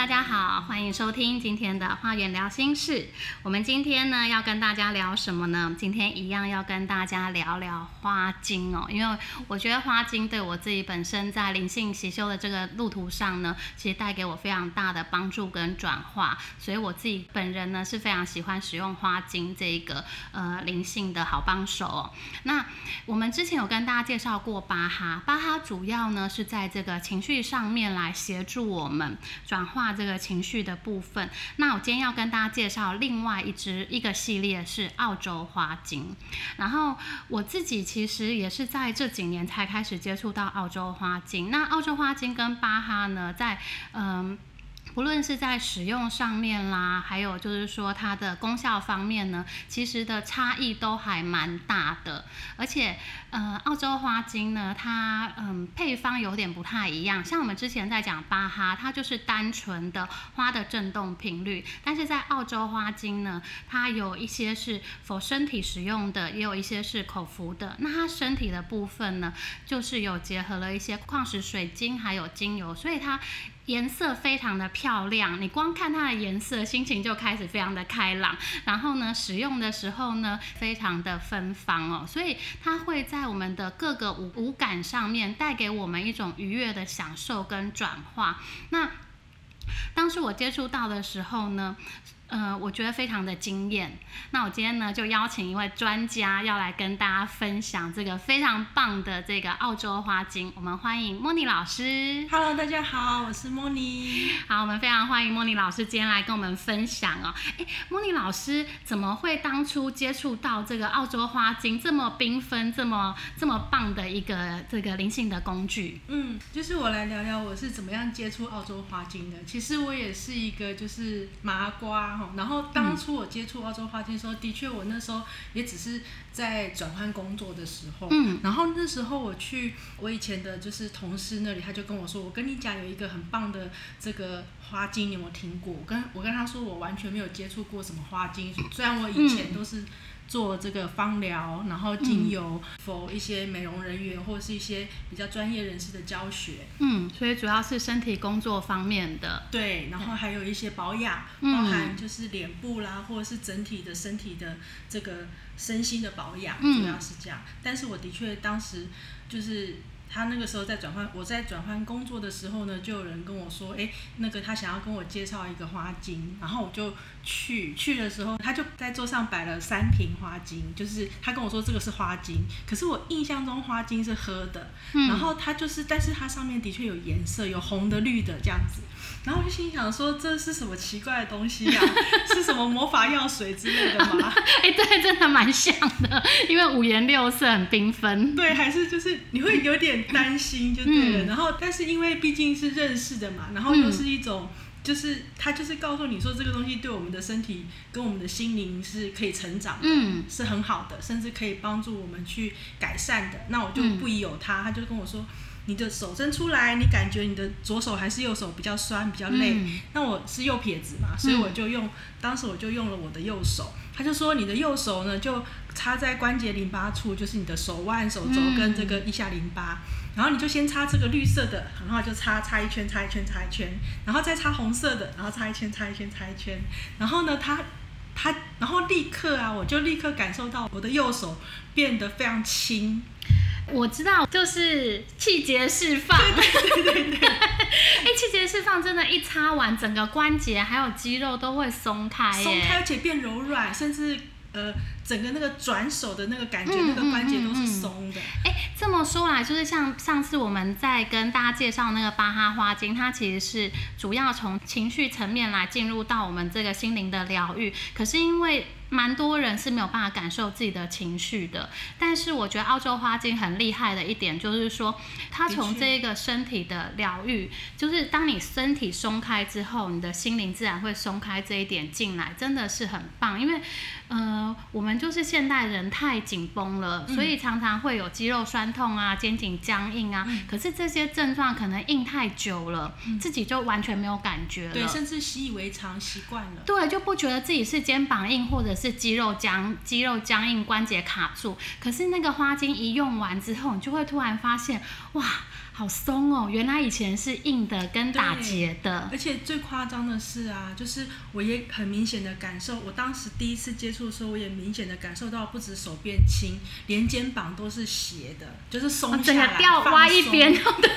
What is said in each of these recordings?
大家好，欢迎收听今天的花园聊心事。我们今天呢要跟大家聊什么呢？今天一样要跟大家聊聊花精哦，因为我觉得花精对我自己本身在灵性习修的这个路途上呢，其实带给我非常大的帮助跟转化，所以我自己本人呢是非常喜欢使用花精这个呃灵性的好帮手哦。那我们之前有跟大家介绍过巴哈，巴哈主要呢是在这个情绪上面来协助我们。转化这个情绪的部分。那我今天要跟大家介绍另外一支一个系列是澳洲花精。然后我自己其实也是在这几年才开始接触到澳洲花精。那澳洲花精跟巴哈呢，在嗯。不论是在使用上面啦，还有就是说它的功效方面呢，其实的差异都还蛮大的。而且，呃，澳洲花精呢，它嗯配方有点不太一样。像我们之前在讲巴哈，它就是单纯的花的振动频率，但是在澳洲花精呢，它有一些是否身体使用的，也有一些是口服的。那它身体的部分呢，就是有结合了一些矿石水晶还有精油，所以它。颜色非常的漂亮，你光看它的颜色，心情就开始非常的开朗。然后呢，使用的时候呢，非常的芬芳哦，所以它会在我们的各个五五感上面带给我们一种愉悦的享受跟转化。那当时我接触到的时候呢？呃，我觉得非常的惊艳。那我今天呢，就邀请一位专家要来跟大家分享这个非常棒的这个澳洲花精。我们欢迎莫妮老师。Hello，大家好，我是莫妮。好，我们非常欢迎莫妮老师今天来跟我们分享哦。哎，莫妮老师怎么会当初接触到这个澳洲花精这么缤纷、这么这么棒的一个这个灵性的工具？嗯，就是我来聊聊我是怎么样接触澳洲花精的。其实我也是一个就是麻瓜。然后当初我接触澳洲花精的时候，的确我那时候也只是在转换工作的时候。嗯。然后那时候我去我以前的就是同事那里，他就跟我说：“我跟你讲，有一个很棒的这个花精，你有没有听过？”我跟我跟他说，我完全没有接触过什么花精，虽然我以前都是。做这个芳疗，然后精油，for 一些美容人员或者是一些比较专业人士的教学。嗯，所以主要是身体工作方面的。对，然后还有一些保养，包含就是脸部啦，或者是整体的身体的这个身心的保养，主要是这样。但是我的确当时就是。他那个时候在转换，我在转换工作的时候呢，就有人跟我说，哎，那个他想要跟我介绍一个花精，然后我就去去的时候，他就在桌上摆了三瓶花精，就是他跟我说这个是花精，可是我印象中花精是喝的，然后它就是，但是它上面的确有颜色，有红的、绿的这样子。然后我就心想说，这是什么奇怪的东西呀？是什么魔法药水之类的吗？哎，对，真的蛮像的，因为五颜六色，很缤纷。对，还是就是你会有点担心，就对了。然后，但是因为毕竟是认识的嘛，然后又是一种，就是他就是告诉你说，这个东西对我们的身体跟我们的心灵是可以成长的，嗯，是很好的，甚至可以帮助我们去改善的。那我就不疑有他，他就跟我说。你的手伸出来，你感觉你的左手还是右手比较酸、比较累。那我是右撇子嘛，所以我就用，当时我就用了我的右手。他就说，你的右手呢，就插在关节淋巴处，就是你的手腕、手肘跟这个腋下淋巴。然后你就先擦这个绿色的，然后就擦擦一圈、擦一圈、擦一圈，然后再擦红色的，然后擦一圈、擦一圈、擦一圈。然后呢，他他，然后立刻啊，我就立刻感受到我的右手变得非常轻。我知道，就是气节释放。对对对对。哎，气节释放真的，一擦完，整个关节还有肌肉都会松开，松开而且变柔软，甚至呃，整个那个转手的那个感觉，那个关节都是松的。哎，这么说来，就是像上次我们在跟大家介绍那个巴哈花精，它其实是主要从情绪层面来进入到我们这个心灵的疗愈。可是因为蛮多人是没有办法感受自己的情绪的，但是我觉得澳洲花精很厉害的一点就是说，它从这个身体的疗愈，就是当你身体松开之后，你的心灵自然会松开这一点进来，真的是很棒。因为，呃，我们就是现代人太紧绷了，所以常常会有肌肉酸痛痛啊、肩颈僵硬啊，可是这些症状可能硬太久了，自己就完全没有感觉了。对，甚至习以为常，习惯了。对，就不觉得自己是肩膀硬，或者是肌肉僵、肌肉僵硬、关节卡住。可是那个花精一用完之后，你就会突然发现，哇！好松哦，原来以前是硬的跟打结的，而且最夸张的是啊，就是我也很明显的感受，我当时第一次接触的时候，我也明显的感受到，不止手变轻，连肩膀都是斜的，就是松下来，掉歪一边，对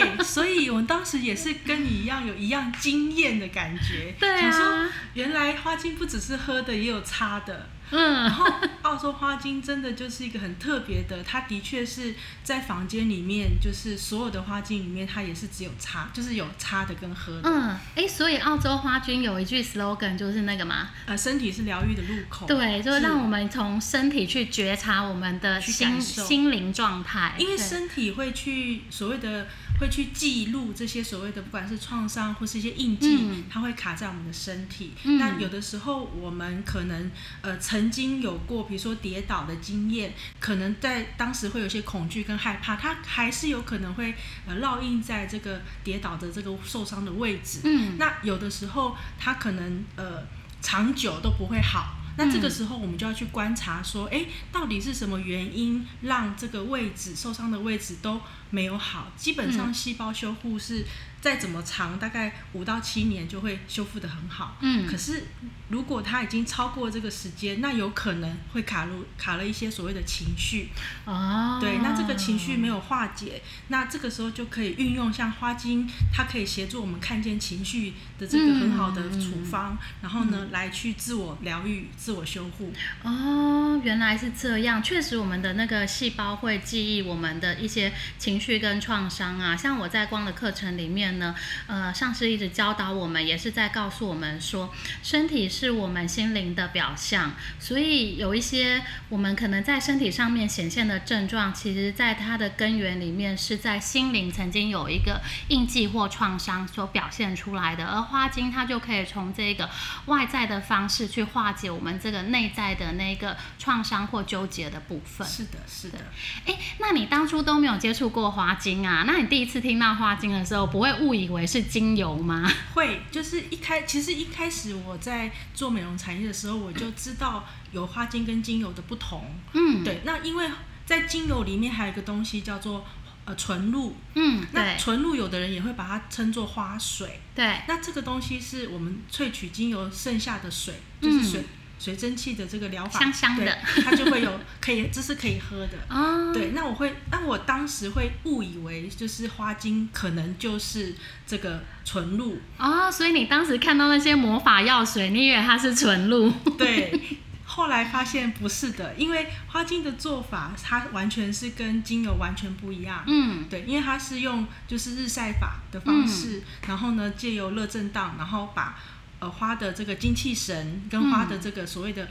对，所以我们当时也是跟你一样有一样惊艳的感觉，对啊，原来花精不只是喝的，也有擦的。嗯，然后澳洲花精真的就是一个很特别的，它的确是在房间里面，就是所有的花精里面，它也是只有擦，就是有擦的跟喝的。嗯，哎，所以澳洲花精有一句 slogan 就是那个嘛，呃，身体是疗愈的入口。对，就是让我们从身体去觉察我们的心心灵状态，因为身体会去所谓的。会去记录这些所谓的不管是创伤或是一些印记，它会卡在我们的身体。那有的时候我们可能呃曾经有过，比如说跌倒的经验，可能在当时会有些恐惧跟害怕，它还是有可能会呃烙印在这个跌倒的这个受伤的位置。嗯，那有的时候它可能呃长久都不会好。那这个时候我们就要去观察说，哎，到底是什么原因让这个位置受伤的位置都。没有好，基本上细胞修复是再怎么长，大概五到七年就会修复的很好。嗯，可是如果它已经超过这个时间，那有可能会卡入卡了一些所谓的情绪。哦，对，那这个情绪没有化解，那这个时候就可以运用像花精，它可以协助我们看见情绪的这个很好的处方，然后呢来去自我疗愈、自我修复。哦，原来是这样，确实我们的那个细胞会记忆我们的一些情绪。跟创伤啊，像我在光的课程里面呢，呃，上师一直教导我们，也是在告诉我们说，身体是我们心灵的表象，所以有一些我们可能在身体上面显现的症状，其实在它的根源里面是在心灵曾经有一个印记或创伤所表现出来的，而花精它就可以从这个外在的方式去化解我们这个内在的那个创伤或纠结的部分。是的，是的。哎，那你当初都没有接触过？花精啊，那你第一次听到花精的时候，不会误以为是精油吗？会，就是一开，其实一开始我在做美容产业的时候，我就知道有花精跟精油的不同。嗯，对。那因为在精油里面还有一个东西叫做呃纯露。嗯，那纯露有的人也会把它称作花水。对。那这个东西是我们萃取精油剩下的水，就是水。水蒸气的这个疗法，香香的，它就会有 可以，这是可以喝的。哦，对，那我会，那我当时会误以为就是花精可能就是这个纯露。哦，所以你当时看到那些魔法药水，你以为它是纯露？对，后来发现不是的，因为花精的做法它完全是跟精油完全不一样。嗯，对，因为它是用就是日晒法的方式，然后呢借由热震荡，然后把。花的这个精气神跟花的这个所谓的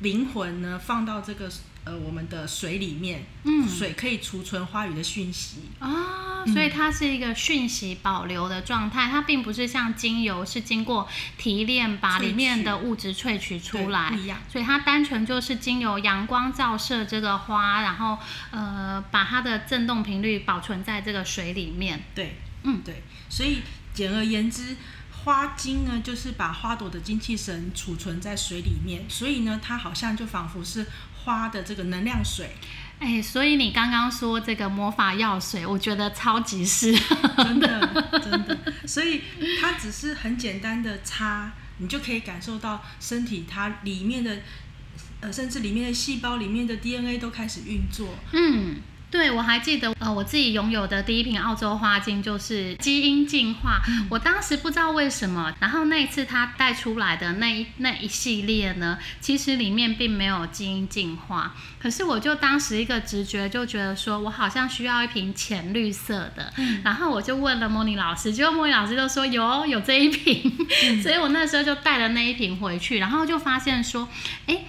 灵魂呢，放到这个呃我们的水里面，嗯，水可以储存花语的讯息。啊，所以它是一个讯息保留的状态，它并不是像精油是经过提炼把里面的物质萃取出来，不一样，所以它单纯就是经由阳光照射这个花，然后呃把它的振动频率保存在这个水里面，对，嗯，对，所以简而言之。花精呢，就是把花朵的精气神储存在水里面，所以呢，它好像就仿佛是花的这个能量水。哎，所以你刚刚说这个魔法药水，我觉得超级适合，真的真的。所以它只是很简单的擦，你就可以感受到身体它里面的，呃，甚至里面的细胞里面的 DNA 都开始运作。嗯。对，我还记得，呃，我自己拥有的第一瓶澳洲花精就是基因进化。我当时不知道为什么，然后那一次他带出来的那一那一系列呢，其实里面并没有基因进化。可是我就当时一个直觉就觉得说，我好像需要一瓶浅绿色的。然后我就问了莫妮老师，结果莫妮老师就说有有这一瓶，所以我那时候就带了那一瓶回去，然后就发现说，哎。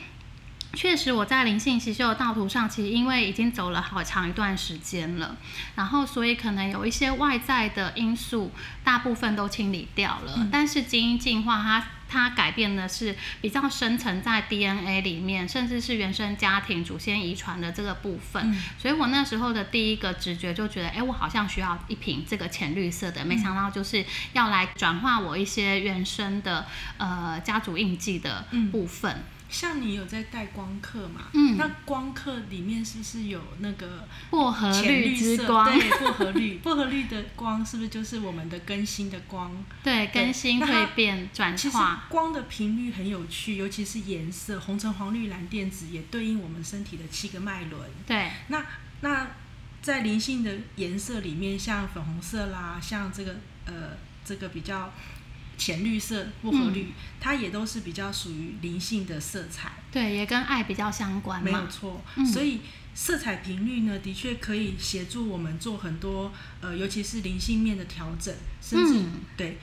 确实，我在灵性习修的道途上，其实因为已经走了好长一段时间了，然后所以可能有一些外在的因素，大部分都清理掉了。但是基因进化，它它改变的是比较深层在 DNA 里面，甚至是原生家庭祖先遗传的这个部分。嗯所以我那时候的第一个直觉就觉得，哎，我好像需要一瓶这个浅绿色的，没想到就是要来转化我一些原生的呃家族印记的嗯部分。像你有在带光刻嘛？嗯那光刻里面是不是有那个薄荷绿？之光，对，薄荷绿，薄荷绿的光是不是就是我们的更新的光？对，更新那它蜕变转其实化，光的频率很有趣，尤其是颜色，红橙黄绿蓝靛紫也对应我们身体的七个脉轮。对，那那在灵性的颜色里面，像粉红色啦，像这个呃这个比较浅绿色、薄荷绿，嗯它也都是比较属于灵性的色彩。对，也跟爱比较相关没有。错，嗯所以色彩频率呢，的确可以协助我们做很多呃，尤其是灵性面的调整，甚至、嗯对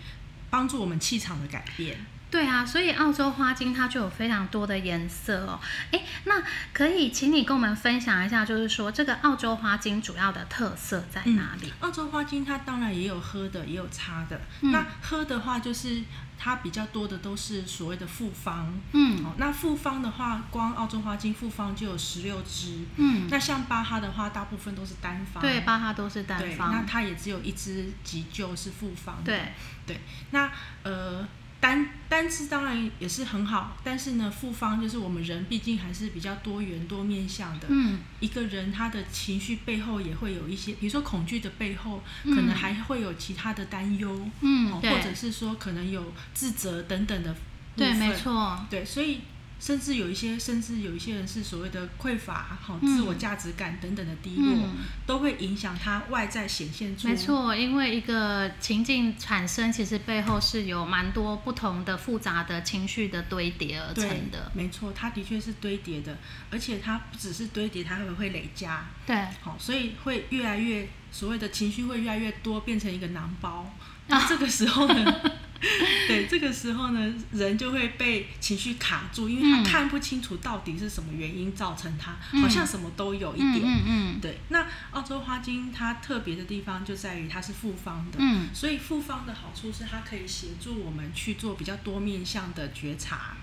帮助我们气场的改变。对啊，所以澳洲花精它就有非常多的颜色哦。诶，那可以请你跟我们分享一下，就是说这个澳洲花精主要的特色在哪里？澳洲花精它当然也有喝的，也有擦的。嗯那喝的话，就是它比较多的都是所谓的复方。嗯哦，那复方的话，光澳洲花精复方就有十六支。嗯，那像巴哈的话，大部分都是单方。对，巴哈都是单方，那。它也只有一支急救是复方的。对，对，那呃单单吃当然也是很好，但是呢，复方就是我们人毕竟还是比较多元多面向的。嗯一个人他的情绪背后也会有一些，比如说恐惧的背后，嗯可能还会有其他的担忧，嗯，哦，或者是说可能有自责等等的部对，分。没错。对，所以甚至有一些，甚至有一些人是所谓的匮乏、好、嗯自我价值感等等的低落，嗯都会影响他外在显现出。没错，因为一个情境产生，其实背后是有蛮多不同的复杂的情绪的堆叠而成的。没错，它的确是堆叠的，而且它不只是堆叠，它还会累加，对，好、所以会越来越所谓的情绪会越来越多，变成一个囊包。那这个时候呢，对，这个时候呢，人就会被情绪卡住，因为他嗯。看不清楚到底是什么原因造成他，嗯。好像什么都有一嗯点。嗯嗯。对，那澳洲花精它特别的地方就在于它是复方的，嗯，所以复方的好处是它可以协助我们去做比较多面向的觉察，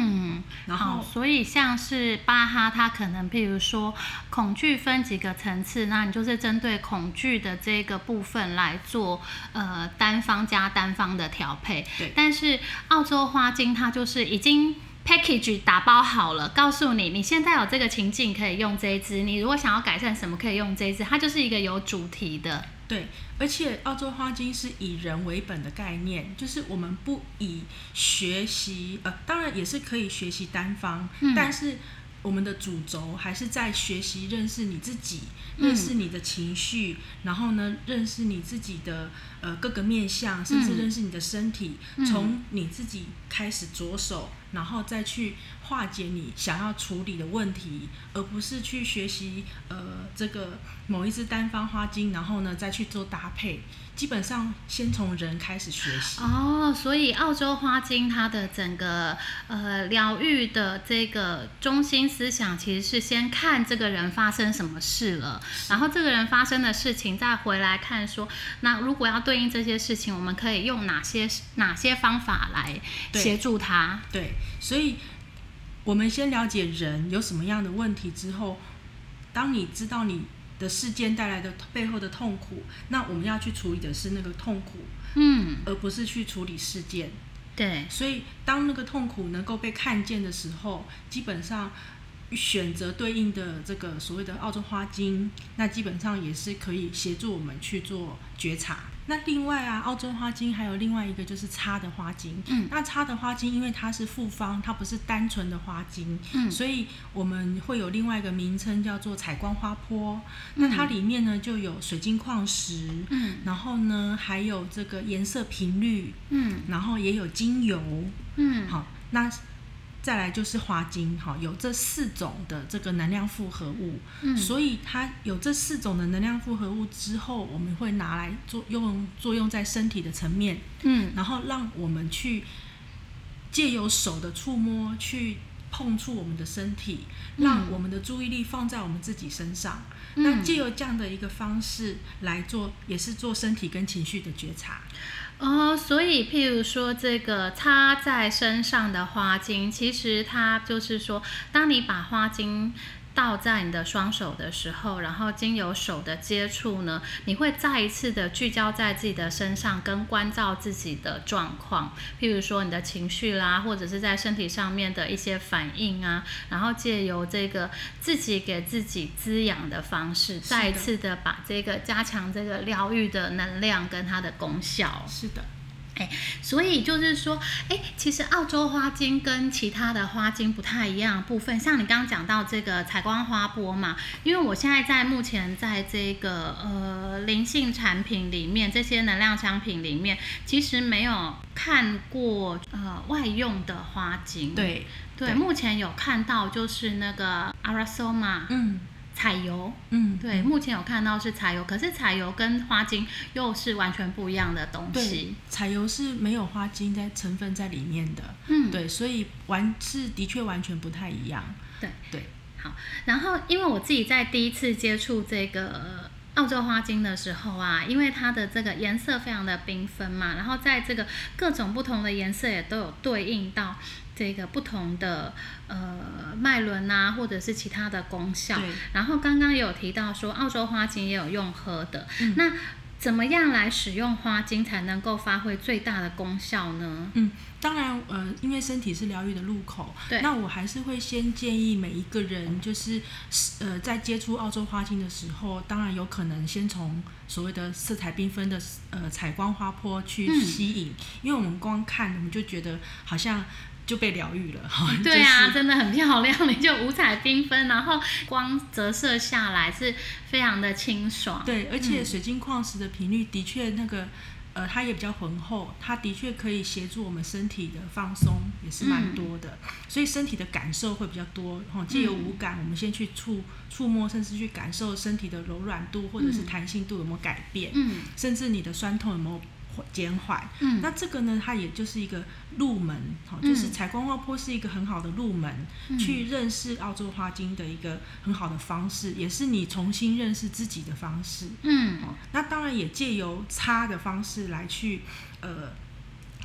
嗯，然好，后所以像是巴哈，它可能譬如说恐惧分几个层次，那你就是针对恐惧的这个部分来做呃单方加单方的调配。对但是澳洲花精它就是已经。package 打包好了，告诉你你现在有这个情境可以用这一支，你如果想要改善什么可以用这一支，它就是一个有主题的。对，而且澳洲花精是以人为本的概念，就是我们不以学习，呃，当然也是可以学习单方，嗯。但是我们的主轴还是在学习认识你自己，嗯。认识你的情绪，然后呢，认识你自己的呃各个面相，甚至嗯认识你的身体，嗯。从你自己开始着手，然后再去化解你想要处理的问题，而不是去学习呃这个某一支单方花精，然后呢再去做搭配。基本上先从人开始学习。哦，所以澳洲花精它的整个呃疗愈的这个中心思想，其实是先看这个人发生什么事了，然后这个人发生的事情再回来看说，那如果要对应这些事情，我们可以用哪些哪些方法来协助他？对，所以我们先了解人有什么样的问题之后，当你知道你的事件带来的背后的痛苦，那我们要去处理的是那个痛苦，嗯，而不是去处理事件。对，所以，当那个痛苦能够被看见的时候，基本上选择对应的这个所谓的澳洲花精，那基本上也是可以协助我们去做觉察。那另外啊，澳洲花精还有另外一个就是擦的花精。嗯。那擦的花精，因为它是复方，它不是单纯的花精，嗯。所以我们会有另外一个名称叫做采光花坡。那它里面呢就有水晶矿石，嗯。然后呢还有这个颜色频率，嗯。然后也有精油，嗯，好，那再来就是花精，哈，有这四种的这个能量复合物，嗯。所以它有这四种的能量复合物之后，我们会拿来作用作用在身体的层面，嗯。然后让我们去借由手的触摸去碰触我们的身体，让我们的注意力放在我们自己身上。嗯。那借由这样的一个方式来做，也是做身体跟情绪的觉察。哦，所以譬如说这个插在身上的花精，其实它就是说，当你把花精倒在你的双手的时候，然后经由手的接触呢，你会再一次的聚焦在自己的身上，跟关照自己的状况，譬如说你的情绪啦，或者是在身体上面的一些反应啊，然后借由这个自己给自己滋养的方式，再一次的把这个加强这个疗愈的能量跟它的功效。是的，所以就是说，哎，其实澳洲花精跟其他的花精不太一样的部分，像你刚刚讲到这个采光花波嘛，因为我现在在目前在这个呃灵性产品里面，这些能量商品里面，其实没有看过呃外用的花精。对，对，对目前有看到就是那个 Arasoma 嗯彩油。嗯，对，目前有看到是彩油，可是彩油跟花精又是完全不一样的东对西。，彩油是没有花精在成分在里面的，嗯，对，所以完是的确完全不太一样。对对，好，然后因为我自己在第一次接触这个澳洲花精的时候啊，因为它的这个颜色非常的缤纷嘛，然后在这个各种不同的颜色也都有对应到这个不同的呃脉轮呐，或者是其他的功效。然后刚刚也有提到说，澳洲花精也有用喝的，嗯那怎么样来使用花精才能够发挥最大的功效呢？嗯，当然，呃，因为身体是疗愈的入口，对那我还是会先建议每一个人，就是呃，在接触澳洲花精的时候，当然有可能先从所谓的色彩缤纷的呃采光花坡去嗯吸引，因为我们光看我们就觉得好像就被疗愈了，哈、对啊，就是真的很漂亮，你就五彩缤纷，然后光折射下来是非常的清爽。对，而且嗯水晶矿石的频率的确那个。呃，它也比较浑厚，它的确可以协助我们身体的放松，也是蛮多的，所以身体的感受会比较多。哦、借由五感，我们先去触触摸，甚至去感受身体的柔软度或者是嗯。弹性度有没有改变，嗯。甚至你的酸痛有没有减缓。嗯，那这个呢，它也就是一个入门，哈、嗯。就是采光花坡是一个很好的入门，嗯。去认识澳洲花精的一个很好的方式，也是你重新认识自己的方式。嗯。哦，那当然也借由擦的方式来去呃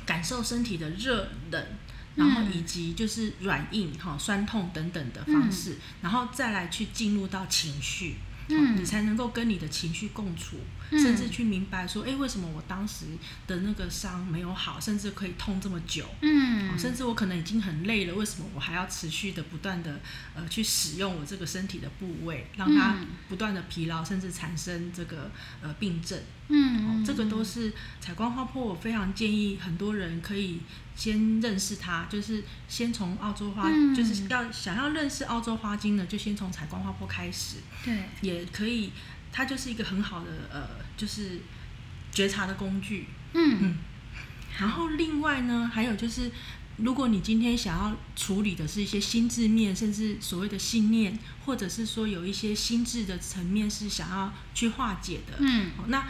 感受身体的热冷，然后嗯以及就是软硬哈、酸痛等等的方式，然后再来去进入到情绪。哦嗯。你才能够跟你的情绪共处，嗯甚至去明白说，哎，为什么我当时的那个伤没有好，甚至可以痛这么久？嗯哦，甚至我可能已经很累了，为什么我还要持续的不断的呃去使用我这个身体的部位，让它嗯不断的疲劳，甚至产生这个呃病症？嗯哦，这个都是采光花波，我非常建议很多人可以先认识它，就是先从澳洲花，嗯就是要想要认识澳洲花精呢，就先从采光花波开始，对，也可以，它就是一个很好的呃，就是觉察的工具。嗯。然后另外呢，还有就是，如果你今天想要处理的是一些心智面，甚至所谓的信念，或者是说有一些心智的层面是想要去化解的，嗯。哦那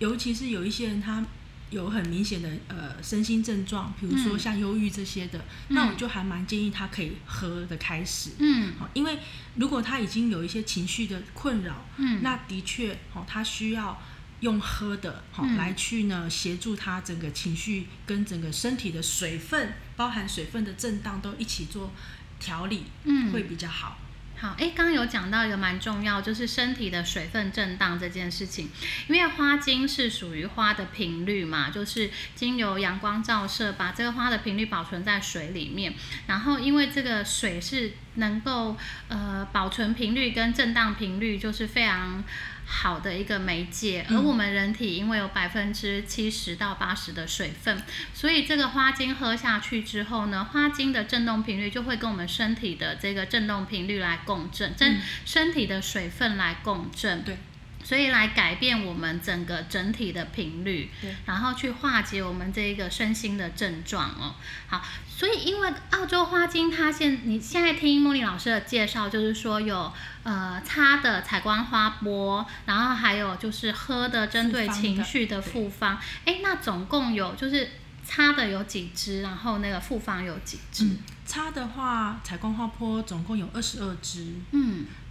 尤其是有一些人他有很明显的呃身心症状，比如说嗯。像忧郁这些的，嗯。那我就还蛮建议他可以喝的开始。嗯。好，因为如果他已经有一些情绪的困扰，嗯，那的确，哦，他需要用喝的，好、嗯。来去呢协助他整个情绪跟整个身体的水分，包含水分的震荡都一起做调理，嗯。会比较好。好，哎，刚刚有讲到一个蛮重要，就是身体的水分震荡这件事情。因为花精是属于花的频率嘛，就是经由阳光照射，把这个花的频率保存在水里面。然后，因为这个水是能够呃保存频率跟震荡频率，就是非常好的一个媒介。而嗯我们人体因为有百分之七十到八十的水分，所以这个花精喝下去之后呢，花精的振动频率就会跟我们身体的这个振动频率来共振，跟嗯身体的水分来共振。对，所以来改变我们整个整体的频率，对然后去化解我们这一个身心的症状哦。好，所以因为澳洲花精，它现你现在听茉莉老师的介绍，就是说有呃擦的采光花波，然后还有就是喝的针对情绪的复方。哎，那总共有就是擦的有几支，然后那个复方有几支？嗯，擦的话，采光花波总共有二十二支。嗯对，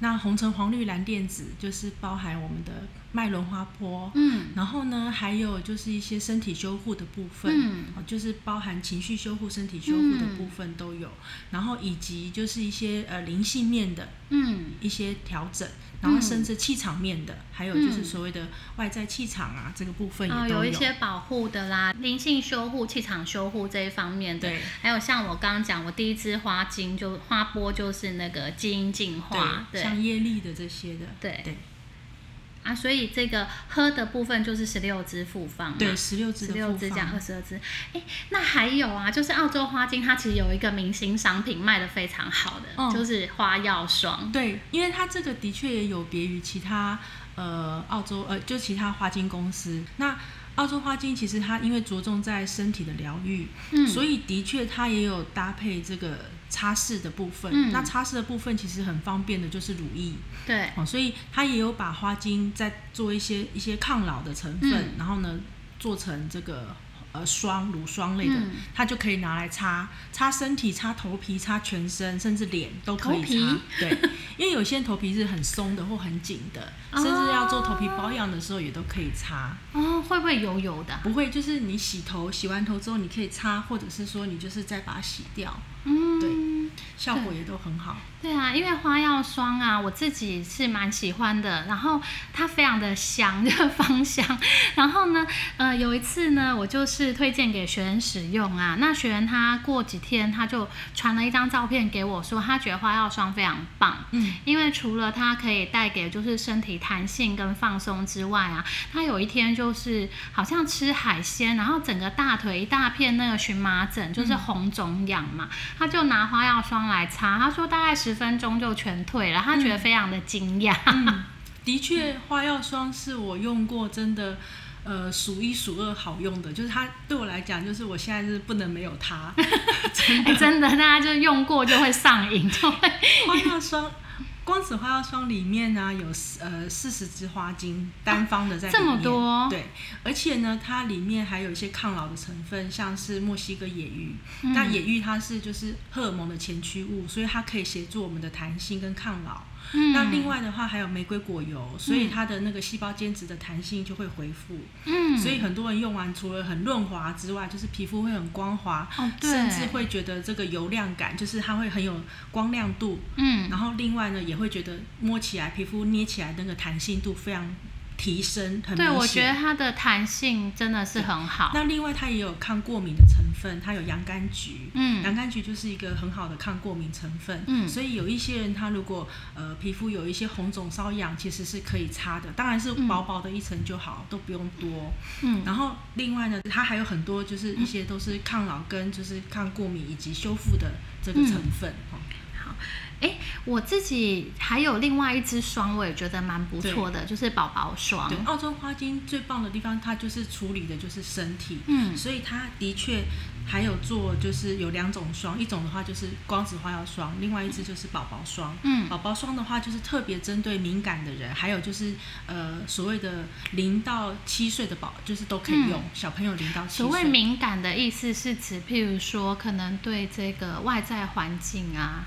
那红橙黄绿蓝靛紫就是包含我们的脉轮花坡。嗯。然后呢，还有就是一些身体修护的部分，嗯。哦就是包含情绪修护、身体修护的部分都有。然后以及就是一些呃灵性面的嗯。一些调整，然后甚至气场面的，还有就是所谓的外在气场啊这个部分也有。一些保护的啦，灵性修护、气场修护这一方面的。对。还有像我刚刚讲，我第一支花精就花波就是那个基因净化，对像业力的这些的，对。对啊，所以这个喝的部分就是十六支复方嘛，对，十六支十六支加二，十二支。哎，那还有啊，就是澳洲花精，它其实有一个明星商品卖的非常好的，嗯就是花药霜。对，因为它这个的确也有别于其他呃澳洲呃就其他花精公司，那。澳洲花精其实它因为着重在身体的疗愈，嗯所以的确它也有搭配这个擦拭的部分。嗯那擦拭的部分其实很方便的，就是乳液。对，哦，所以它也有把花精再做一些一些抗老的成分，嗯然后呢做成这个呃霜乳霜类的，嗯它就可以拿来擦擦身体、擦头皮、擦全身，甚至脸都可以擦。对，因为有些人头皮是很松的或很紧的，甚至要做头皮保养的时候也都可以擦。哦，会不会油油的？不会，就是你洗头，洗完头之后你可以擦，或者是说你就是再把它洗掉，嗯，对效果也都很好。对啊，因为花药霜啊，我自己是蛮喜欢的，然后它非常的香，就是芳香。然后呢，呃，有一次呢，我就是推荐给学员使用啊，那学员他过几天他就传了一张照片给我说，他觉得花药霜非常棒，嗯，因为除了它可以带给就是身体弹性跟放松之外啊，他有一天就是好像吃海鲜，然后整个大腿一大片那个荨麻疹，就是红肿痒嘛，他就拿花药霜来擦，他说大概十分钟就全退了，他觉得非常的惊讶。嗯，的确，花药霜是我用过真的。呃，数一数二好用的，就是它对我来讲，就是我现在是不能没有它。哎、真的，大家就用过就会上瘾，就会花药霜，光子花药霜里面呢、有呃四十支花精单方的在里面、这么多对，而且呢，它里面还有一些抗老的成分，像是墨西哥野芋。嗯那野芋它是就是荷尔蒙的前驱物，所以它可以协助我们的弹性跟抗老。嗯。那另外的话还有玫瑰果油，所以它的那个细胞间质的弹性就会恢复。嗯，所以很多人用完除了很润滑之外，就是皮肤会很光滑，哦对。甚至会觉得这个油亮感，就是它会很有光亮度。嗯。然后另外呢，也会觉得摸起来、皮肤捏起来那个弹性度非常提升，很对，我觉得它的弹性真的是很好。那另外它也有抗过敏的成分，它有洋甘菊。嗯洋甘菊就是一个很好的抗过敏成分。嗯所以有一些人他如果呃皮肤有一些红肿瘙痒，其实是可以擦的，当然是薄薄的一层就好，都不用多。嗯然后另外呢，它还有很多就是一些都是抗老跟就是抗过敏以及修复的这个成分。哦哎，我自己还有另外一支霜，我也觉得蛮不错的，就是宝宝霜对，。澳洲花精最棒的地方，它就是处理的就是身体，嗯所以它的确还有做就是有两种霜，一种的话就是光子花药霜，另外一支就是宝宝霜。嗯宝宝霜的话就是特别针对敏感的人，还有就是呃所谓的零到七岁的宝，就是都可以用，小朋友零到七岁。嗯所谓敏感的意思是指，譬如说，可能对这个外在环境啊，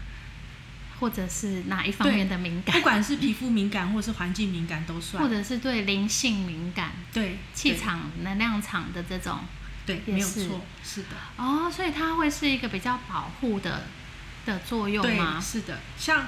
或者是哪一方面的敏感不，管是皮肤敏感或是环境敏感都算。或者是对灵性敏感、对气场、能量场的这种对，没有错，是的。哦，所以它会是一个比较保护的的作用对，吗？是的，像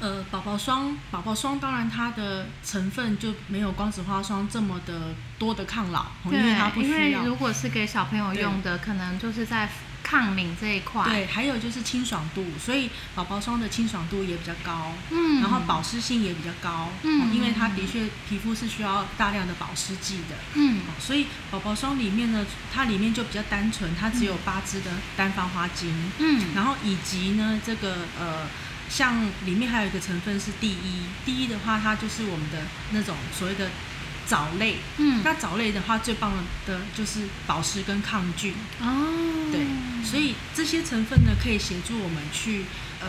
呃宝宝霜，宝宝霜当然它的成分就没有光子花霜这么的多的抗老，哦因为它不因为需要。如果是给小朋友用的，可能就是在抗敏这一块。对，还有就是清爽度，所以宝宝霜的清爽度也比较高，嗯，然后保湿性也比较高，嗯哦因为它的确皮肤是需要大量的保湿剂的。嗯。哦所以宝宝霜里面呢，它里面就比较单纯，它只有八支的单方花精，嗯。然后以及呢，这个呃，像里面还有一个成分是第一，第一的话，它就是我们的那种所谓的藻类。嗯。那藻类的话，最棒的就是保湿跟抗菌，哦，对，所以这些成分呢，可以协助我们去呃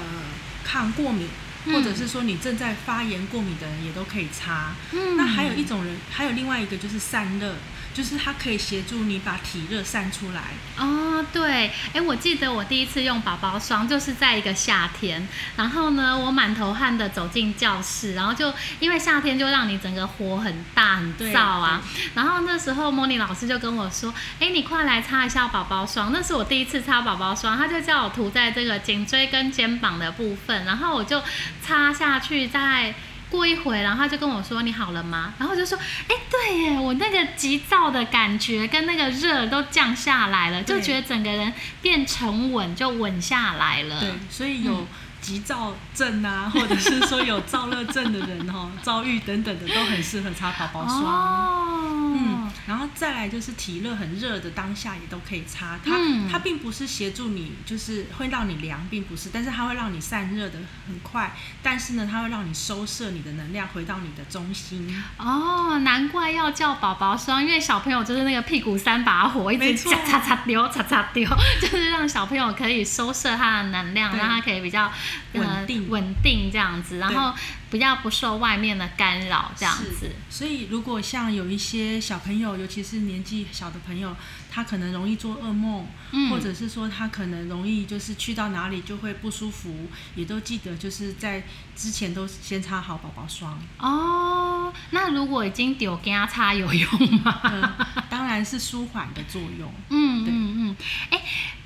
抗过敏，嗯或者是说你正在发炎过敏的人也都可以擦。嗯那还有一种人，还有另外一个就是散热，就是它可以协助你把体热散出来。哦，对，哎，我记得我第一次用宝宝霜就是在一个夏天，然后呢，我满头汗的走进教室，然后就因为夏天就让你整个火很大很燥啊，然后那时候莫妮老师就跟我说，哎，你快来擦一下宝宝霜，那是我第一次擦宝宝霜，他就叫我涂在这个颈椎跟肩膀的部分，然后我就擦下去在。过一会，然后他就跟我说：“你好了吗？”然后我就说：“哎，对耶，我那个急躁的感觉跟那个热都降下来了，就觉得整个人变沉稳，就稳下来了。”对，所以有急躁症啊，或者是说有燥热症的人哦，遭遇等等的，都很适合擦宝宝霜。然后再来就是体热很热的当下也都可以擦，它它并不是协助你，就是会让你凉，并不是，但是它会让你散热的很快，但是呢，它会让你收摄你的能量回到你的中心。哦，难怪要叫宝宝霜，因为小朋友就是那个屁股三把火，一直擦擦擦丢，擦擦丢，就是让小朋友可以收摄他的能量，让他可以比较稳定稳定这样子，然后。比较不受外面的干扰，这样子。所以，如果像有一些小朋友，尤其是年纪小的朋友，他可能容易做噩梦，或者是说他可能容易就是去到哪里就会不舒服，也都记得就是在之前都先擦好宝宝霜。哦，那如果已经丢给他擦有用吗？当然是舒缓的作用。嗯嗯嗯，哎。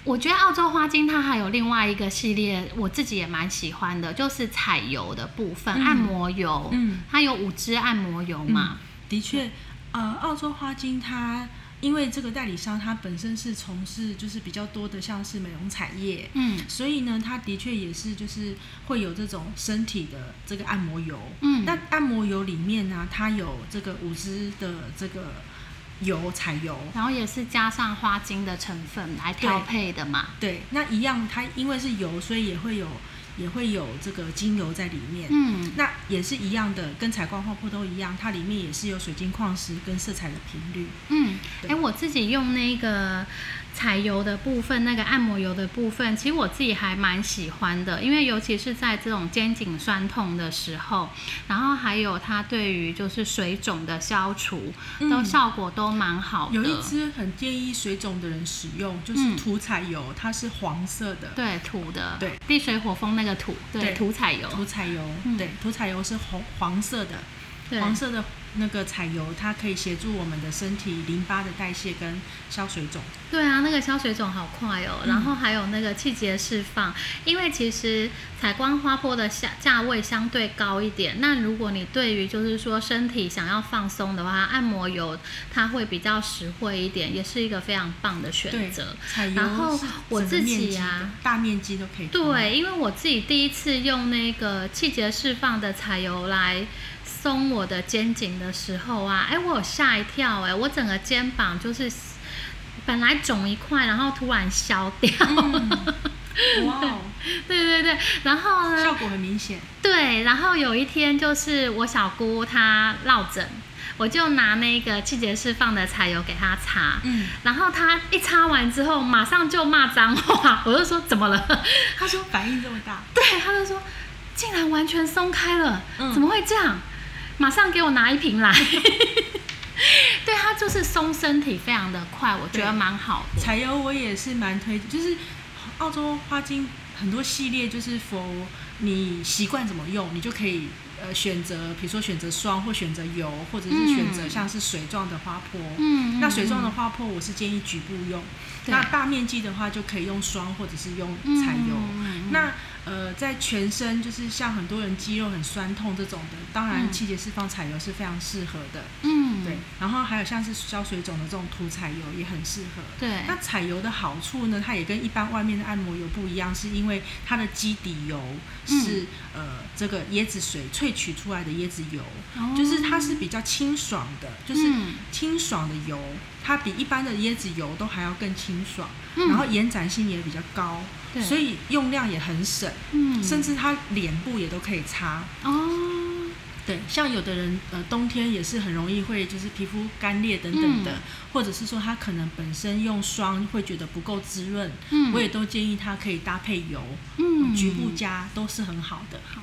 我觉得澳洲花精它还有另外一个系列，我自己也蛮喜欢的，就是彩油的部分，按摩油。嗯，它有五支按摩油嘛？的确，呃，澳洲花精它因为这个代理商它本身是从事就是比较多的像是美容产业，嗯，所以呢，它的确也是就是会有这种身体的这个按摩油。嗯，那按摩油里面呢，它有这个五支的这个。油彩油，然后也是加上花精的成分来调配的嘛。对，那一样，它因为是油，所以也会有也会有这个精油在里面。嗯，那也是一样的，跟彩光泡泡都一样，它里面也是有水晶矿石跟色彩的频率。嗯，哎，我自己用那个。彩油的部分，那个按摩油的部分，其实我自己还蛮喜欢的，因为尤其是在这种肩颈酸痛的时候，然后还有它对于就是水肿的消除，都效果都蛮好的。有一支很建议水肿的人使用，就是涂彩油，它是黄色的，对，土的，对，地水火风那个土，对，涂彩油，涂彩油，对，涂彩油是红黄色的。黄色的那个彩油，它可以协助我们的身体淋巴的代谢跟消水肿。对啊，那个消水肿好快哦。然后还有那个气节释放，因为其实采光花坡的价价位相对高一点。那如果你对于就是说身体想要放松的话，按摩油它会比较实惠一点，也是一个非常棒的选择。然后我自己啊，大面积都可以。对，因为我自己第一次用那个气节释放的彩油来。松我的肩颈的时候啊，哎，我有吓一跳，哎，我整个肩膀就是本来肿一块，然后突然消掉。哇，对对对，然后呢？效果很明显。对，然后有一天就是我小姑她落枕，我就拿那个气节释放的柴油给她擦，嗯，然后她一擦完之后，马上就骂脏话，我就说怎么了？她说反应这么大，对，她就说竟然完全松开了，怎么会这样？马上给我拿一瓶来，对它就是松身体非常的快，我觉得蛮好的。彩油我也是蛮推，就是澳洲花精很多系列，就是否你习惯怎么用，你就可以呃选择，比如说选择霜或选择油，或者是选择像是水状的花泼。嗯，那水状的花泼我是建议局部用，那大面积的话就可以用霜或者是用彩油。那呃，在全身就是像很多人肌肉很酸痛这种的，当然气节释放彩油是非常适合的。嗯，对。然后还有像是消水肿的这种涂彩油也很适合。对。那彩油的好处呢，它也跟一般外面的按摩油不一样，是因为它的基底油是呃这个椰子水萃取出来的椰子油，就是它是比较清爽的，就是清爽的油，它比一般的椰子油都还要更清爽，然后延展性也比较高。所以用量也很省，嗯，甚至它脸部也都可以擦。哦。对，像有的人呃冬天也是很容易会就是皮肤干裂等等的，或者是说他可能本身用霜会觉得不够滋润，嗯，我也都建议他可以搭配油，嗯，局部加都是很好的。好，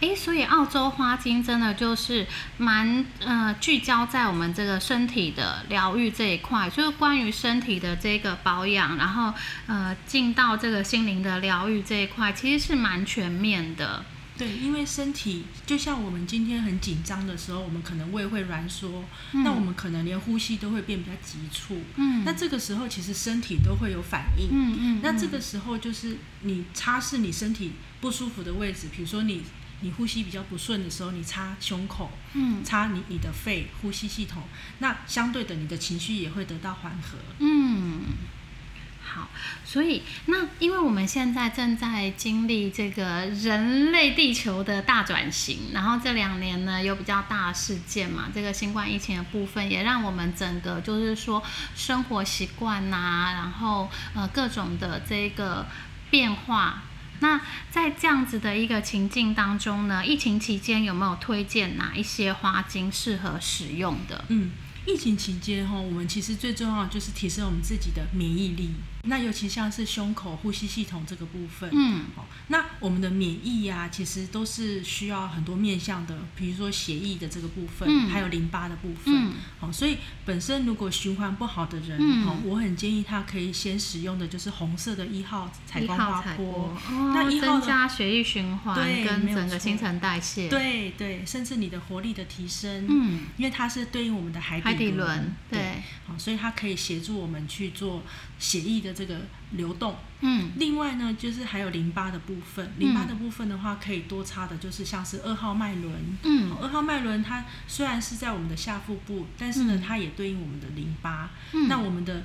哎，所以澳洲花精真的就是蛮呃聚焦在我们这个身体的疗愈这一块，就是关于身体的这个保养，然后呃进到这个心灵的疗愈这一块，其实是蛮全面的。对，因为身体就像我们今天很紧张的时候，我们可能胃会挛缩，那我们可能连呼吸都会变比较急促。嗯，那这个时候其实身体都会有反应。嗯嗯，那这个时候就是你擦拭你身体不舒服的位置，比如说你你呼吸比较不顺的时候，你擦胸口，嗯，擦你你的肺呼吸系统，那相对的你的情绪也会得到缓和。嗯。好，所以那因为我们现在正在经历这个人类地球的大转型，然后这两年呢有比较大的事件嘛，这个新冠疫情的部分也让我们整个就是说生活习惯呐，然后呃各种的这个变化。那在这样子的一个情境当中呢，疫情期间有没有推荐哪一些花精适合使用的？嗯。疫情期间哈，我们其实最重要就是提升我们自己的免疫力。那尤其像是胸口呼吸系统这个部分，嗯，好，那我们的免疫呀，其实都是需要很多面向的，比如说血液的这个部分，嗯，还有淋巴的部分，嗯，好，所以本身如果循环不好的人，嗯，哦我很建议他可以先使用的就是红色的一号彩光花波，那一号增加血液循环跟整个新陈代谢，对对，甚至你的活力的提升，嗯，因为它是对应我们的海底轮，对，好，所以它可以协助我们去做血液的。这个流动，嗯，另外呢，就是还有淋巴的部分，淋巴的部分的话，可以多擦的，就是像是二号脉轮，嗯，二号脉轮它虽然是在我们的下腹部，但是呢，它也对应我们的淋巴，嗯，那我们的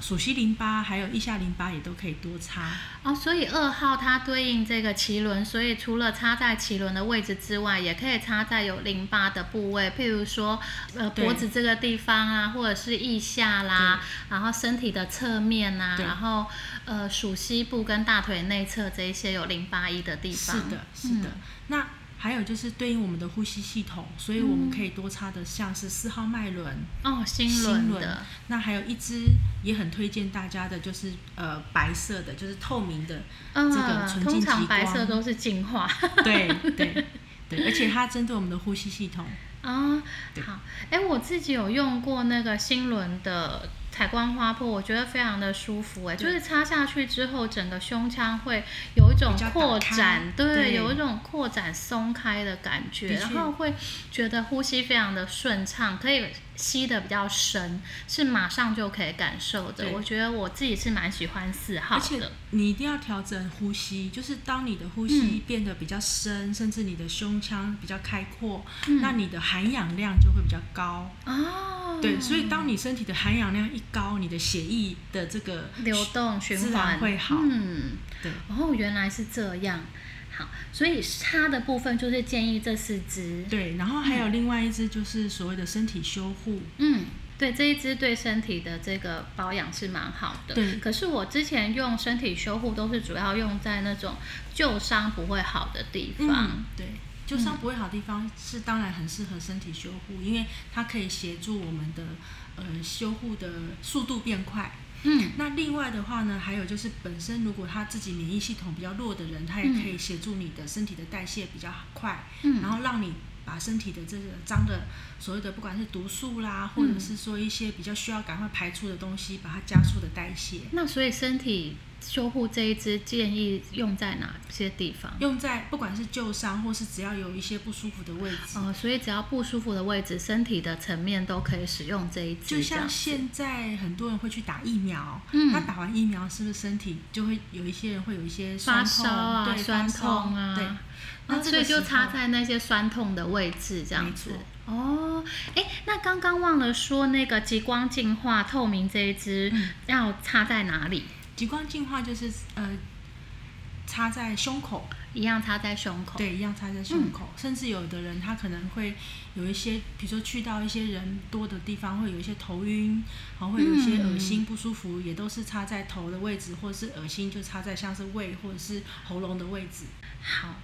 属西淋巴还有腋下淋巴也都可以多擦。哦。所以二号它对应这个脐轮，所以除了擦在脐轮的位置之外，也可以擦在有淋巴的部位，譬如说呃脖子这个地方啊，或者是腋下啦，然后身体的侧面啊。然后，呃，属膝部跟大腿内侧这一些有淋巴液的地方。是的，是的。那还有就是对应我们的呼吸系统，所以我们可以多插的像是四号脉轮哦，心轮的。那还有一支也很推荐大家的，就是呃白色的，就是透明的这个纯净极光。白色都是净化。对 对对，而且它针对我们的呼吸系统。啊，好。哎，我自己有用过那个心轮的。采光花破，我觉得非常的舒服哎，就是擦下去之后，整个胸腔会有一种扩展，对，有一种扩展松开的感觉，然后会觉得呼吸非常的顺畅，可以。吸的比较深，是马上就可以感受的。我觉得我自己是蛮喜欢四号的。而且你一定要调整呼吸，就是当你的呼吸变得比较深，甚至你的胸腔比较开阔，那你的含氧量就会比较高。哦，对，所以当你身体的含氧量一高，你的血液的这个流动循环会好。嗯，对。然后，原来是这样。好，所以它的部分就是建议这四支，对，然后还有另外一支就是所谓的身体修护，嗯，对，这一支对身体的这个保养是蛮好的，对。可是我之前用身体修护都是主要用在那种旧伤不会好的地方，对，旧伤不会好的地方是当然很适合身体修护，因为它可以协助我们的呃修护的速度变快。嗯，那另外的话呢，还有就是本身如果他自己免疫系统比较弱的人，他也可以协助你的身体的代谢比较快，嗯，然后让你把身体的这个脏的所谓的不管是毒素啦，或者是说一些比较需要赶快排出的东西，把它加速的代谢。那所以身体。修护这一支建议用在哪些地方？用在不管是旧伤，或是只要有一些不舒服的位置。哦，所以只要不舒服的位置，身体的层面都可以使用这一支。就像现在很多人会去打疫苗，嗯，他打完疫苗是不是身体就会有一些人会有一些发烧啊、酸痛啊？对，那所以就插在那些酸痛的位置这样子。哦，哎，那刚刚忘了说那个极光净化透明这一支要插在哪里？极光净化就是呃，插在胸口，一样插在胸口，对，一样插在胸口。甚至有的人他可能会有一些，比如说去到一些人多的地方，会有一些头晕，然后会有一些恶心不舒服，也都是插在头的位置，或者是恶心就插在像是胃或者是喉咙的位置。好。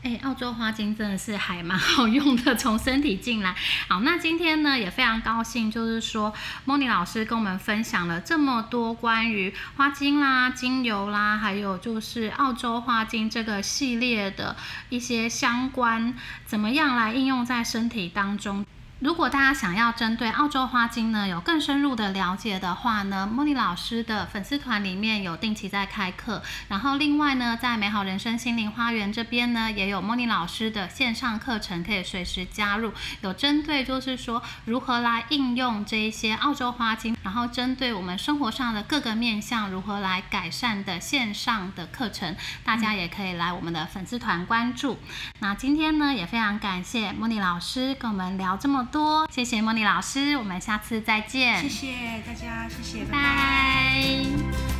哎，澳洲花精真的是还蛮 好用的，从身体进来。好，那今天呢也非常高兴，就是说莫妮老师跟我们分享了这么多关于花精啦、精油啦，还有就是澳洲花精这个系列的一些相关，怎么样来应用在身体当中。如果大家想要针对澳洲花精呢有更深入的了解的话呢，莫妮老师的粉丝团里面有定期在开课，然后另外呢，在美好人生心灵花园这边呢，也有莫妮老师的线上课程可以随时加入，有针对就是说如何来应用这一些澳洲花精，然后针对我们生活上的各个面向如何来改善的线上的课程，大家也可以来我们的粉丝团关注。那今天呢，也非常感谢莫妮老师跟我们聊这么。多谢谢莫妮老师，我们下次再见。谢谢大家，谢谢，拜拜。